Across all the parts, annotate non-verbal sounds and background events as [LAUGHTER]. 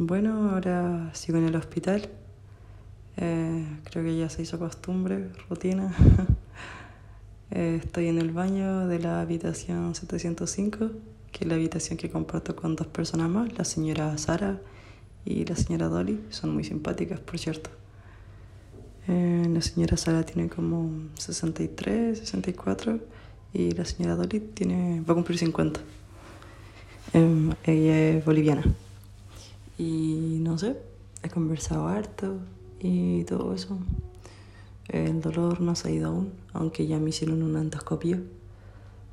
Bueno, ahora sigo en el hospital. Eh, creo que ya se hizo costumbre, rutina. [LAUGHS] Eh, estoy en el baño de la habitación 705, que es la habitación que comparto con dos personas más, la señora Sara y la señora Dolly. Son muy simpáticas, por cierto. Eh, la señora Sara tiene como 63, 64 y la señora Dolly tiene, va a cumplir 50. Em, ella es boliviana. Y no sé, he conversado harto y todo eso. El dolor no se ha ido aún, aunque ya me hicieron una endoscopia.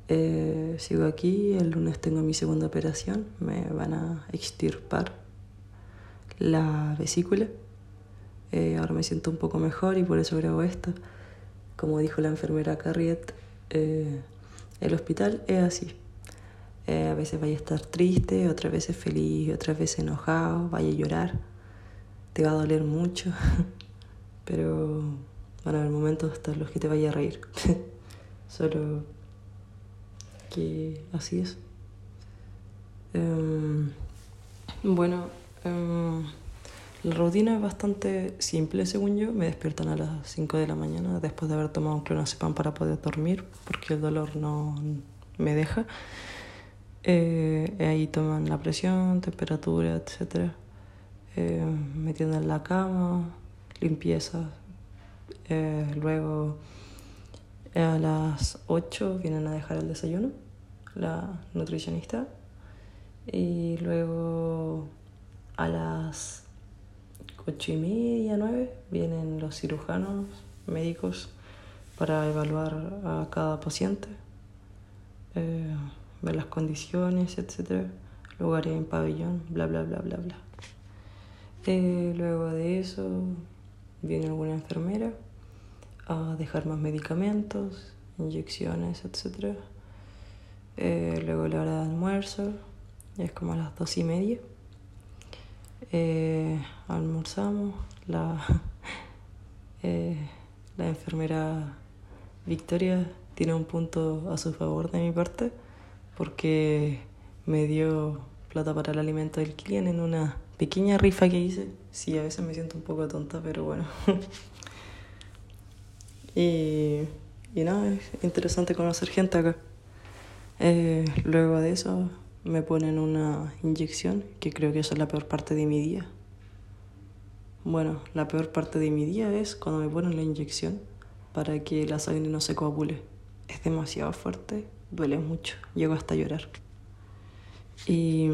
Eh, sigo aquí, el lunes tengo mi segunda operación, me van a extirpar la vesícula. Eh, ahora me siento un poco mejor y por eso grabo esto. Como dijo la enfermera Carriet, eh, el hospital es así. A veces vaya a estar triste, otras veces feliz, otras veces enojado, vaya a llorar. Te va a doler mucho, [LAUGHS] pero van a haber momentos hasta los que te vaya a reír. [LAUGHS] Solo que así es. Em, bueno, em, la rutina es bastante simple según yo. Me despiertan a las 5 de la mañana después de haber tomado un clonazepam para poder dormir porque el dolor no me deja. Eh, ahí toman la presión, temperatura, etc. Eh, en la cama, limpieza, eh, luego a las 8 vienen a dejar el desayuno, la nutricionista. Y luego a las 8 y media, 9 vienen los cirujanos médicos para evaluar a cada paciente, eh, ver las condiciones, etc. Lugares en pabellón, bla, bla, bla, bla, bla. Eh, luego de eso viene alguna enfermera a dejar más medicamentos, inyecciones, etc. Eh, luego la hora de almuerzo, es como a las dos y media. Eh, almorzamos, la, [LAUGHS] eh, la enfermera Victoria tiene un punto a su favor de mi parte porque me dio plata para el alimento del cliente en una pequeña rifa que hice. Sí, a veces me siento un poco tonta, pero bueno. [LAUGHS] y, y nada, es interesante conocer gente acá. Eh, luego de eso me ponen una inyección, que creo que esa es la peor parte de mi día. Bueno, la peor parte de mi día es cuando me ponen la inyección para que la sangre no se coagule. Es demasiado fuerte, duele mucho, llego hasta llorar. Y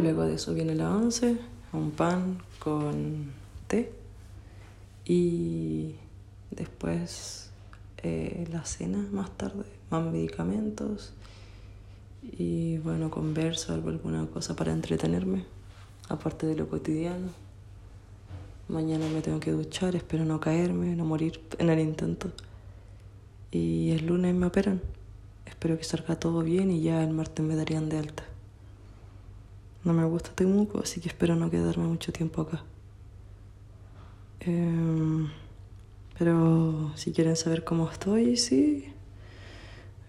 Luego de eso viene la once, un pan con té y después eh, la cena más tarde, más medicamentos y bueno, converso, algo, alguna cosa para entretenerme, aparte de lo cotidiano. Mañana me tengo que duchar, espero no caerme, no morir en el intento. Y el lunes me operan. Espero que salga todo bien y ya el martes me darían de alta. No me gusta Temuco, así que espero no quedarme mucho tiempo acá. Em, pero si quieren saber cómo estoy, sí,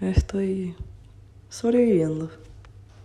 estoy sobreviviendo.